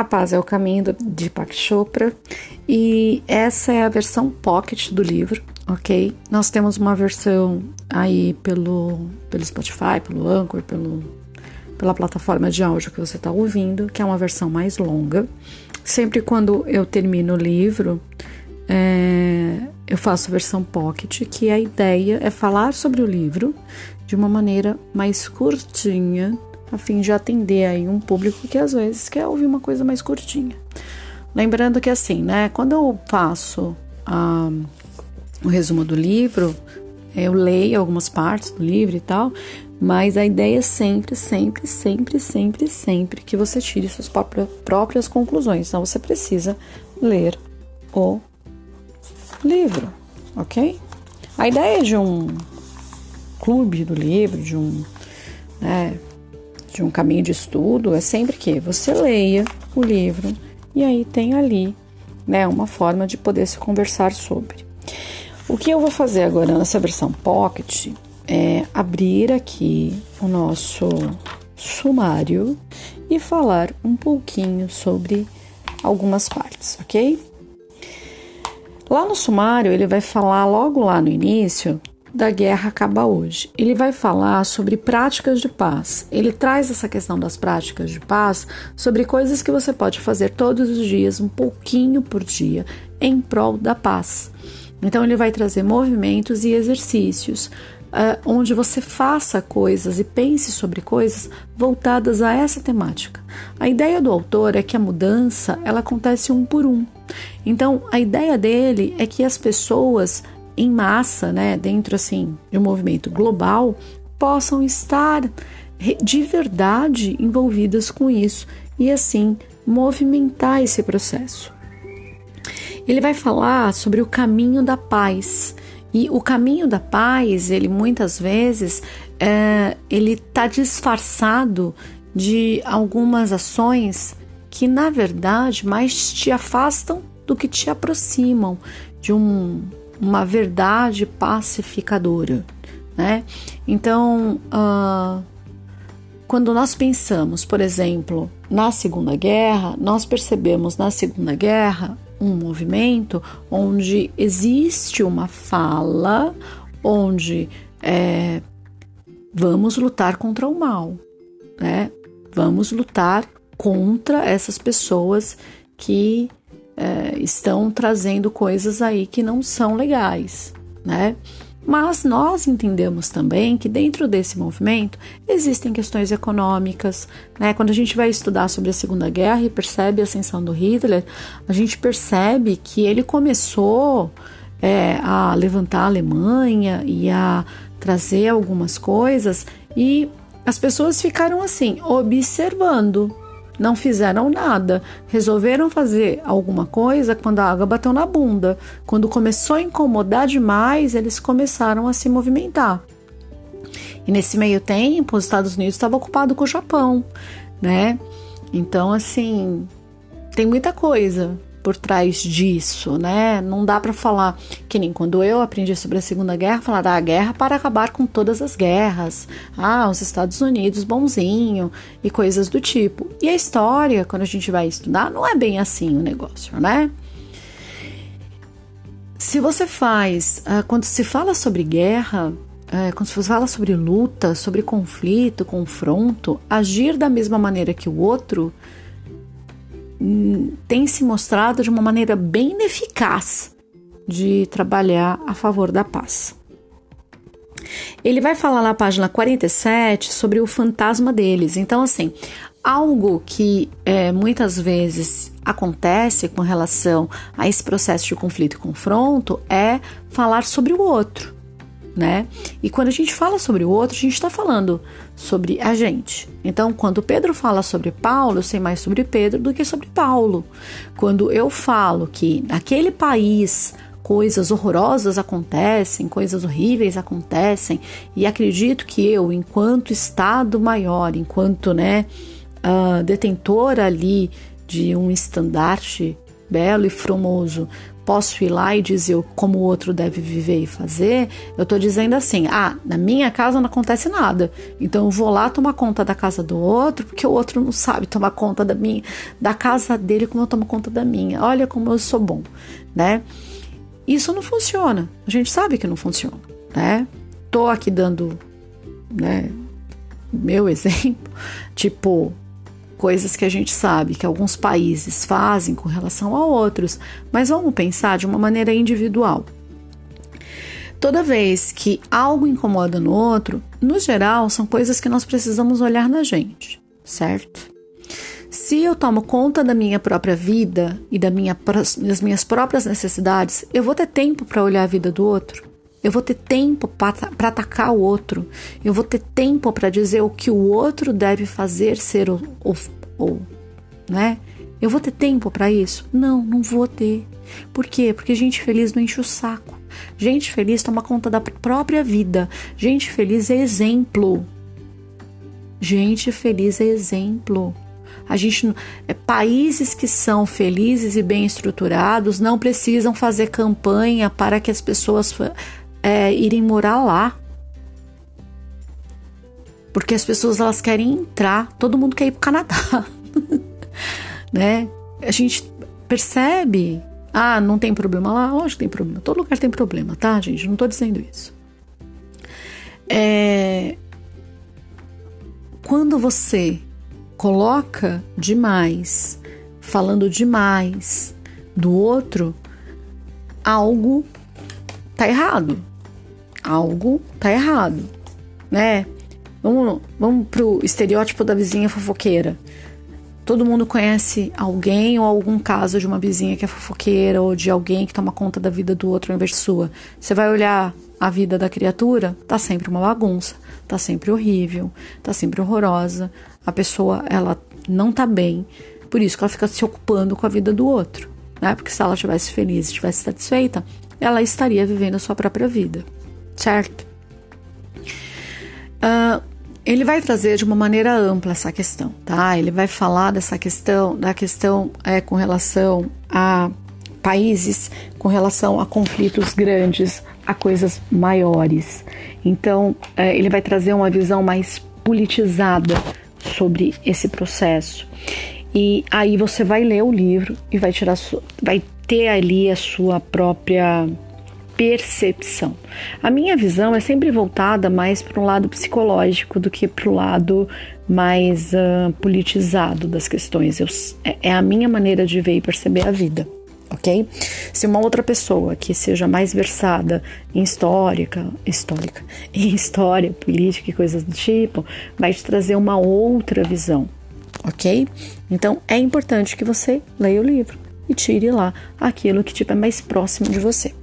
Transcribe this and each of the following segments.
A Paz é o Caminho de Deepak Chopra e essa é a versão pocket do livro, ok? Nós temos uma versão aí pelo, pelo Spotify, pelo Anchor, pelo, pela plataforma de áudio que você está ouvindo, que é uma versão mais longa. Sempre quando eu termino o livro, é, eu faço versão pocket, que a ideia é falar sobre o livro de uma maneira mais curtinha, a fim de atender aí um público que às vezes quer ouvir uma coisa mais curtinha. Lembrando que assim, né, quando eu faço ah, o resumo do livro, eu leio algumas partes do livro e tal, mas a ideia é sempre, sempre, sempre, sempre, sempre que você tire suas próprias conclusões. Então você precisa ler o livro, ok? A ideia de um clube do livro, de um, né, de um caminho de estudo, é sempre que você leia o livro e aí tem ali, né, uma forma de poder se conversar sobre. O que eu vou fazer agora nessa versão Pocket é abrir aqui o nosso sumário e falar um pouquinho sobre algumas partes, ok? Lá no sumário, ele vai falar logo lá no início da guerra acaba hoje. Ele vai falar sobre práticas de paz. Ele traz essa questão das práticas de paz sobre coisas que você pode fazer todos os dias, um pouquinho por dia, em prol da paz. Então, ele vai trazer movimentos e exercícios uh, onde você faça coisas e pense sobre coisas voltadas a essa temática. A ideia do autor é que a mudança ela acontece um por um. Então, a ideia dele é que as pessoas em massa, né, dentro assim de um movimento global, possam estar de verdade envolvidas com isso e assim movimentar esse processo. Ele vai falar sobre o caminho da paz e o caminho da paz, ele muitas vezes é, ele está disfarçado de algumas ações que na verdade mais te afastam do que te aproximam de um, uma verdade pacificadora, né? Então, uh, quando nós pensamos, por exemplo, na Segunda Guerra, nós percebemos na Segunda Guerra um movimento onde existe uma fala, onde é, vamos lutar contra o mal, né? Vamos lutar contra essas pessoas que é, estão trazendo coisas aí que não são legais, né? Mas nós entendemos também que dentro desse movimento existem questões econômicas. Né? Quando a gente vai estudar sobre a Segunda Guerra e percebe a ascensão do Hitler, a gente percebe que ele começou é, a levantar a Alemanha e a trazer algumas coisas e as pessoas ficaram assim, observando, não fizeram nada. Resolveram fazer alguma coisa quando a água bateu na bunda. Quando começou a incomodar demais, eles começaram a se movimentar. E nesse meio tempo, os Estados Unidos estavam ocupados com o Japão, né? Então, assim, tem muita coisa por trás disso, né? Não dá para falar que nem quando eu aprendi sobre a Segunda Guerra, falar da guerra para acabar com todas as guerras. Ah, os Estados Unidos bonzinho e coisas do tipo. E a história, quando a gente vai estudar, não é bem assim o negócio, né? Se você faz, ah, quando se fala sobre guerra, é, quando se fala sobre luta, sobre conflito, confronto, agir da mesma maneira que o outro, tem se mostrado de uma maneira bem ineficaz de trabalhar a favor da paz. Ele vai falar na página 47 sobre o fantasma deles. Então, assim, algo que é, muitas vezes acontece com relação a esse processo de conflito e confronto é falar sobre o outro né? E quando a gente fala sobre o outro, a gente está falando sobre a gente. Então, quando Pedro fala sobre Paulo, eu sei mais sobre Pedro do que sobre Paulo. Quando eu falo que naquele país coisas horrorosas acontecem, coisas horríveis acontecem, e acredito que eu, enquanto Estado maior, enquanto né, uh, detentor ali de um estandarte belo e formoso, posso ir lá e dizer como o outro deve viver e fazer, eu tô dizendo assim: ah, na minha casa não acontece nada. Então eu vou lá tomar conta da casa do outro, porque o outro não sabe tomar conta da minha, da casa dele como eu tomo conta da minha. Olha como eu sou bom, né? Isso não funciona. A gente sabe que não funciona, né? Tô aqui dando, né, meu exemplo, tipo, coisas que a gente sabe que alguns países fazem com relação a outros, mas vamos pensar de uma maneira individual. Toda vez que algo incomoda no outro, no geral, são coisas que nós precisamos olhar na gente, certo? Se eu tomo conta da minha própria vida e da minha, das minhas próprias necessidades, eu vou ter tempo para olhar a vida do outro. Eu vou ter tempo para atacar o outro. Eu vou ter tempo para dizer o que o outro deve fazer, ser ou, ou, né? Eu vou ter tempo para isso? Não, não vou ter. Por quê? Porque gente feliz não enche o saco. Gente feliz toma conta da própria vida. Gente feliz é exemplo. Gente feliz é exemplo. A gente, é, países que são felizes e bem estruturados não precisam fazer campanha para que as pessoas é, irem morar lá. Porque as pessoas elas querem entrar, todo mundo quer ir para o Canadá. né? A gente percebe, ah, não tem problema lá, lógico tem problema. Todo lugar tem problema, tá, gente? Não estou dizendo isso. É... Quando você coloca demais, falando demais do outro, algo tá errado algo tá errado, né? Vamos, vamos pro estereótipo da vizinha fofoqueira. Todo mundo conhece alguém ou algum caso de uma vizinha que é fofoqueira ou de alguém que toma conta da vida do outro ao invés de sua. Você vai olhar a vida da criatura, tá sempre uma bagunça, tá sempre horrível, tá sempre horrorosa. A pessoa, ela não tá bem, por isso que ela fica se ocupando com a vida do outro, né? Porque se ela estivesse feliz, estivesse satisfeita, ela estaria vivendo a sua própria vida certo? Uh, ele vai trazer de uma maneira ampla essa questão, tá? Ele vai falar dessa questão, da questão é, com relação a países, com relação a conflitos grandes, a coisas maiores. Então, é, ele vai trazer uma visão mais politizada sobre esse processo. E aí você vai ler o livro e vai tirar, vai ter ali a sua própria percepção. A minha visão é sempre voltada mais para um lado psicológico do que para o lado mais uh, politizado das questões. Eu, é, é a minha maneira de ver e perceber a vida ok? Se uma outra pessoa que seja mais versada em histórica, histórica, em história, política e coisas do tipo, vai te trazer uma outra visão, ok? Então é importante que você leia o livro e tire lá aquilo que estiver mais próximo de você.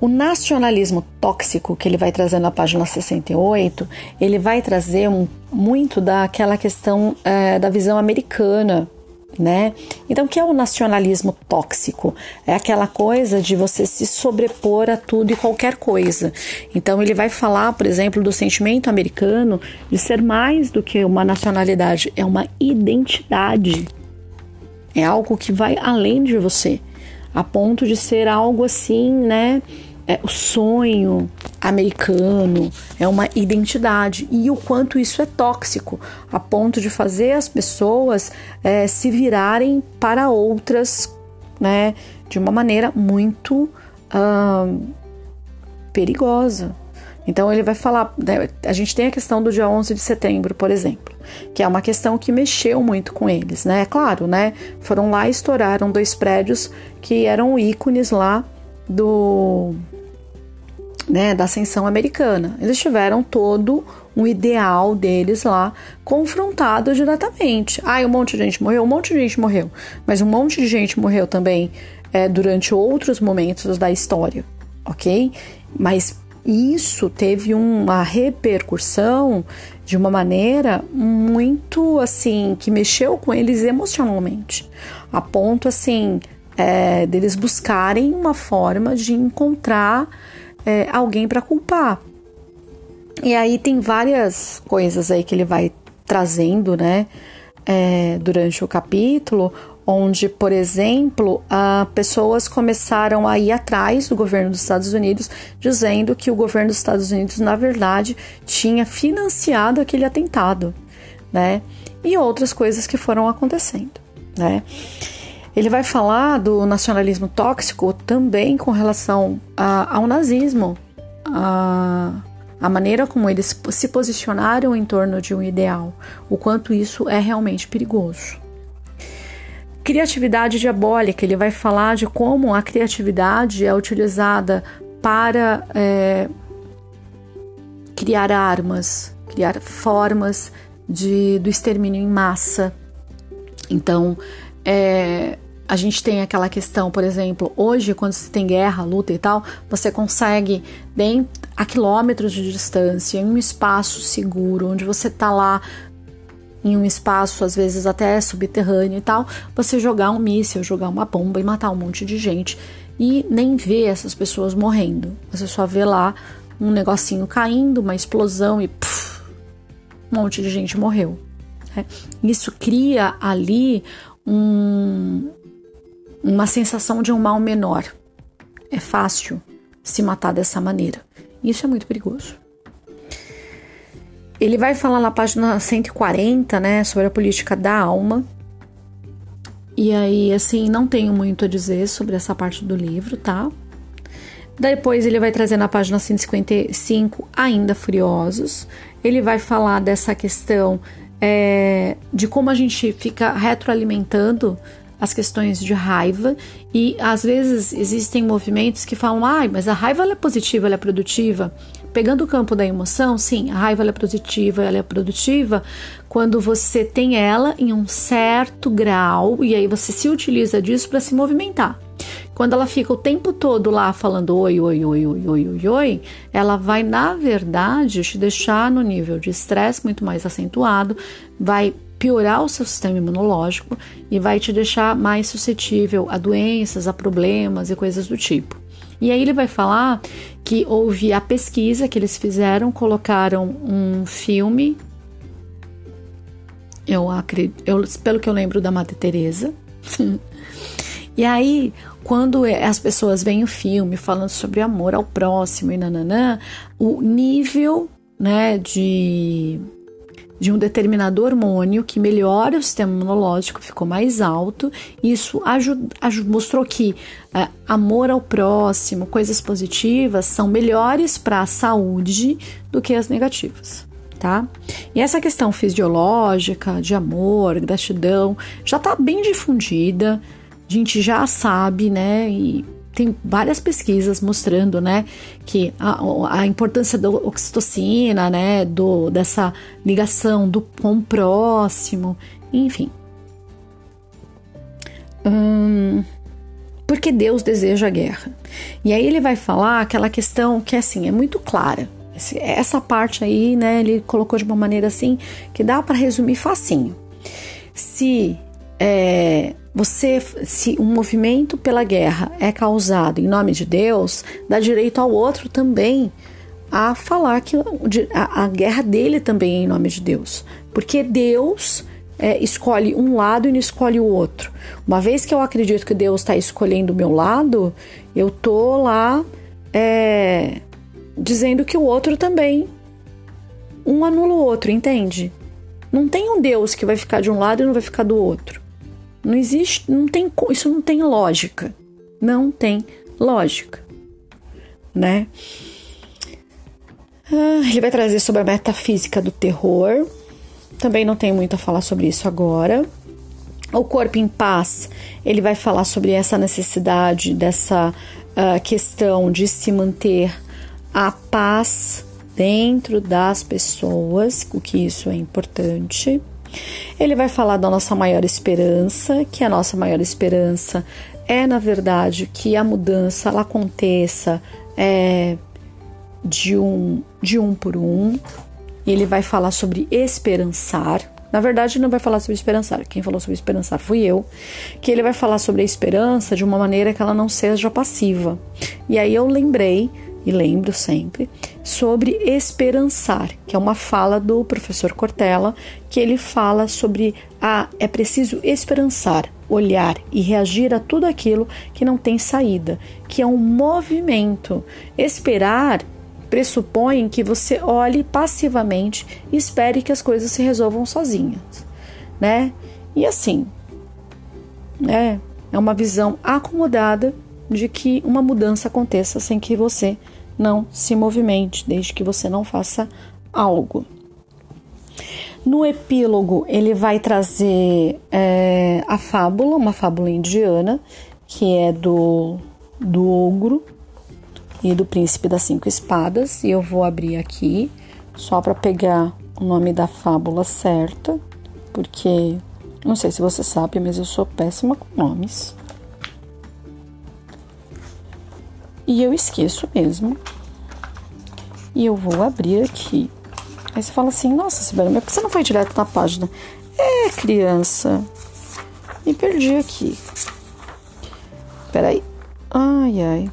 O nacionalismo tóxico que ele vai trazer na página 68, ele vai trazer um, muito daquela questão é, da visão americana, né? Então, o que é o nacionalismo tóxico? É aquela coisa de você se sobrepor a tudo e qualquer coisa. Então, ele vai falar, por exemplo, do sentimento americano de ser mais do que uma nacionalidade, é uma identidade. É algo que vai além de você a ponto de ser algo assim, né? É, o sonho americano é uma identidade e o quanto isso é tóxico, a ponto de fazer as pessoas é, se virarem para outras, né? De uma maneira muito perigosa. Então ele vai falar, né, a gente tem a questão do dia 11 de setembro, por exemplo, que é uma questão que mexeu muito com eles, né? Claro, né? Foram lá e estouraram dois prédios que eram ícones lá do né, da ascensão americana. Eles tiveram todo um ideal deles lá confrontado diretamente. Ah, um monte de gente morreu, um monte de gente morreu, mas um monte de gente morreu também é, durante outros momentos da história, ok? Mas isso teve uma repercussão de uma maneira muito assim que mexeu com eles emocionalmente, a ponto assim é, deles buscarem uma forma de encontrar é, alguém para culpar. E aí tem várias coisas aí que ele vai trazendo, né? É, durante o capítulo, onde, por exemplo, uh, pessoas começaram a ir atrás do governo dos Estados Unidos, dizendo que o governo dos Estados Unidos, na verdade, tinha financiado aquele atentado, né? E outras coisas que foram acontecendo, né? Ele vai falar do nacionalismo tóxico também com relação a, ao nazismo, a, a maneira como eles se posicionaram em torno de um ideal, o quanto isso é realmente perigoso. Criatividade diabólica, ele vai falar de como a criatividade é utilizada para é, criar armas, criar formas de, do extermínio em massa. Então, é, a gente tem aquela questão, por exemplo, hoje, quando se tem guerra, luta e tal, você consegue, dentro, a quilômetros de distância, em um espaço seguro, onde você está lá em um espaço, às vezes até subterrâneo e tal, você jogar um míssil, jogar uma bomba e matar um monte de gente e nem ver essas pessoas morrendo. Você só vê lá um negocinho caindo, uma explosão e um monte de gente morreu. Né? Isso cria ali um, uma sensação de um mal menor. É fácil se matar dessa maneira. Isso é muito perigoso. Ele vai falar na página 140, né, sobre a política da alma. E aí, assim, não tenho muito a dizer sobre essa parte do livro, tá? Depois ele vai trazer na página 155, ainda Furiosos. Ele vai falar dessa questão é, de como a gente fica retroalimentando as questões de raiva e às vezes existem movimentos que falam, ai, mas a raiva é positiva, ela é produtiva. Pegando o campo da emoção, sim, a raiva é positiva, ela é produtiva quando você tem ela em um certo grau e aí você se utiliza disso para se movimentar. Quando ela fica o tempo todo lá falando oi, oi, oi, oi, oi, oi, oi, ela vai, na verdade, te deixar no nível de estresse muito mais acentuado, vai piorar o seu sistema imunológico e vai te deixar mais suscetível a doenças, a problemas e coisas do tipo. E aí ele vai falar que houve a pesquisa que eles fizeram, colocaram um filme, eu acredito, eu, pelo que eu lembro da Madre Teresa. e aí, quando as pessoas veem o filme falando sobre amor ao próximo e nananã, o nível né, de de um determinado hormônio que melhora o sistema imunológico, ficou mais alto. Isso mostrou que é, amor ao próximo, coisas positivas, são melhores para a saúde do que as negativas. Tá? E essa questão fisiológica de amor, gratidão, já está bem difundida, a gente já sabe, né? E tem várias pesquisas mostrando, né, que a, a importância da oxitocina, né, do, dessa ligação do com o próximo, enfim. Hum, porque Deus deseja a guerra. E aí ele vai falar aquela questão que assim é muito clara. Essa parte aí, né, ele colocou de uma maneira assim que dá para resumir facinho. Se é, você, se um movimento pela guerra é causado em nome de Deus, dá direito ao outro também a falar que a, a guerra dele também é em nome de Deus, porque Deus é, escolhe um lado e não escolhe o outro. Uma vez que eu acredito que Deus está escolhendo o meu lado, eu tô lá é, dizendo que o outro também um anula o outro, entende? Não tem um Deus que vai ficar de um lado e não vai ficar do outro. Não existe, não tem, isso não tem lógica. Não tem lógica, né? Ah, ele vai trazer sobre a metafísica do terror. Também não tenho muito a falar sobre isso agora. O corpo em paz, ele vai falar sobre essa necessidade dessa uh, questão de se manter a paz dentro das pessoas, o que isso é importante. Ele vai falar da nossa maior esperança, que a nossa maior esperança é, na verdade, que a mudança ela aconteça é, de, um, de um por um. Ele vai falar sobre esperançar. Na verdade, não vai falar sobre esperançar. Quem falou sobre esperançar fui eu. Que ele vai falar sobre a esperança de uma maneira que ela não seja passiva. E aí eu lembrei e lembro sempre, sobre esperançar, que é uma fala do professor Cortella, que ele fala sobre a é preciso esperançar, olhar e reagir a tudo aquilo que não tem saída, que é um movimento. Esperar pressupõe que você olhe passivamente e espere que as coisas se resolvam sozinhas, né? E assim, né? É uma visão acomodada de que uma mudança aconteça sem que você não se movimente, desde que você não faça algo. No epílogo, ele vai trazer é, a fábula, uma fábula indiana, que é do, do ogro e do príncipe das cinco espadas. E eu vou abrir aqui só para pegar o nome da fábula certa, porque não sei se você sabe, mas eu sou péssima com nomes. E eu esqueço mesmo. E eu vou abrir aqui. Aí você fala assim: Nossa, Sibeli, mas por que você não foi direto na página? É, criança. Me perdi aqui. Peraí. Ai, ai.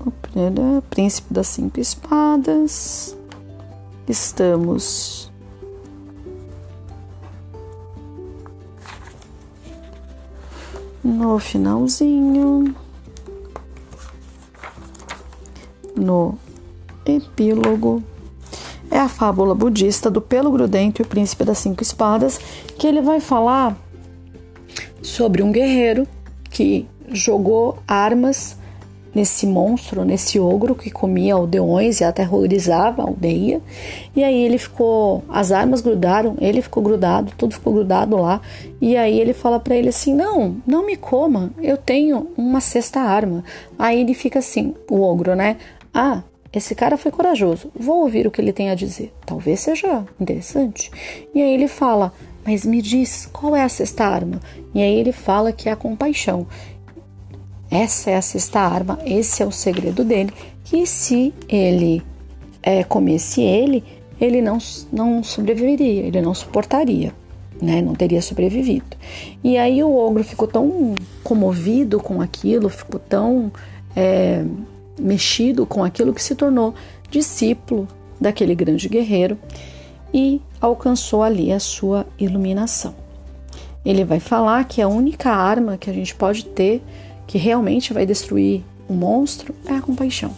O príncipe das cinco espadas. Estamos no finalzinho, no epílogo, é a fábula budista do pelo grudento e o príncipe das cinco espadas, que ele vai falar sobre um guerreiro que jogou armas nesse monstro, nesse ogro que comia aldeões e aterrorizava a aldeia. E aí ele ficou, as armas grudaram, ele ficou grudado, tudo ficou grudado lá. E aí ele fala para ele assim: "Não, não me coma, eu tenho uma sexta arma". Aí ele fica assim, o ogro, né? Ah, esse cara foi corajoso. Vou ouvir o que ele tem a dizer. Talvez seja interessante. E aí ele fala: "Mas me diz, qual é a sexta arma?" E aí ele fala que é a compaixão. Essa é a sexta arma, esse é o segredo dele. Que se ele é, comesse ele, ele não, não sobreviveria, ele não suportaria, né? Não teria sobrevivido. E aí o ogro ficou tão comovido com aquilo, ficou tão é, mexido com aquilo que se tornou discípulo daquele grande guerreiro e alcançou ali a sua iluminação. Ele vai falar que a única arma que a gente pode ter que realmente vai destruir o monstro é a compaixão.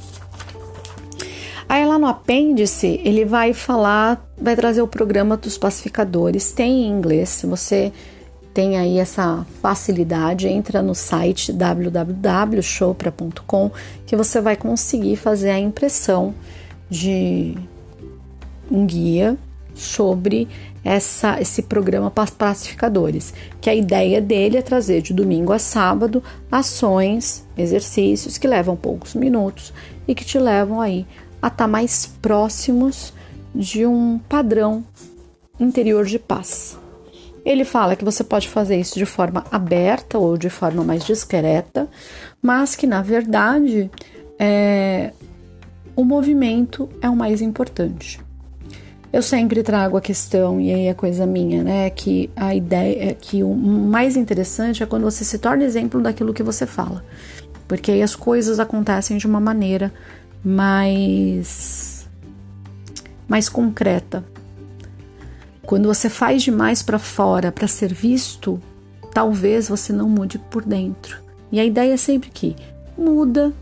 Aí lá no apêndice ele vai falar, vai trazer o programa dos pacificadores, tem em inglês, se você tem aí essa facilidade, entra no site www.chopra.com que você vai conseguir fazer a impressão de um guia sobre essa, esse programa Pacificadores, que a ideia dele é trazer de domingo a sábado ações, exercícios que levam poucos minutos e que te levam aí a estar tá mais próximos de um padrão interior de paz. Ele fala que você pode fazer isso de forma aberta ou de forma mais discreta, mas que na verdade é, o movimento é o mais importante. Eu sempre trago a questão, e aí é coisa minha, né? Que a ideia é que o mais interessante é quando você se torna exemplo daquilo que você fala. Porque aí as coisas acontecem de uma maneira mais mais concreta. Quando você faz demais para fora para ser visto, talvez você não mude por dentro. E a ideia é sempre que muda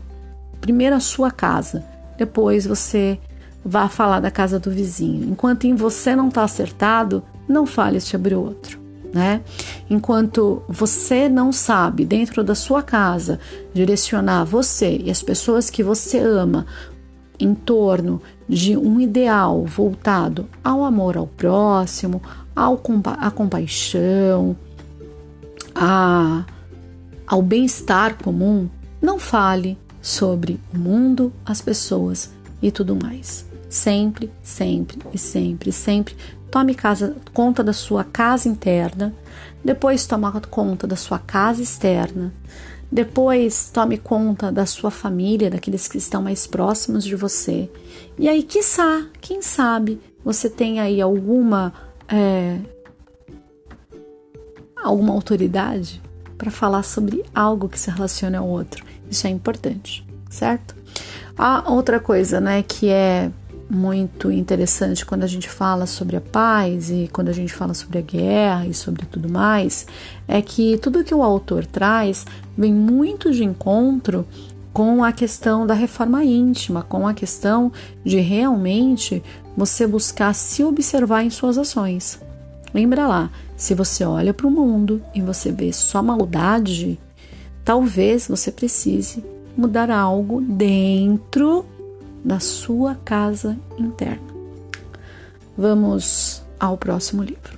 primeiro a sua casa, depois você vá falar da casa do vizinho. Enquanto em você não está acertado, não fale sobre o outro. Né? Enquanto você não sabe, dentro da sua casa, direcionar você e as pessoas que você ama em torno de um ideal voltado ao amor ao próximo, ao compa à compaixão, a, ao bem-estar comum, não fale sobre o mundo, as pessoas e tudo mais. Sempre, sempre e sempre, sempre tome casa, conta da sua casa interna, depois toma conta da sua casa externa, depois tome conta da sua família, daqueles que estão mais próximos de você. E aí, quiçá, quem sabe, você tem aí alguma é, alguma autoridade para falar sobre algo que se relaciona ao outro. Isso é importante, certo? A outra coisa, né, que é muito interessante quando a gente fala sobre a paz e quando a gente fala sobre a guerra e sobre tudo mais, é que tudo que o autor traz vem muito de encontro com a questão da reforma íntima, com a questão de realmente você buscar se observar em suas ações. Lembra lá, se você olha para o mundo e você vê só maldade, talvez você precise mudar algo dentro da sua casa interna. Vamos ao próximo livro.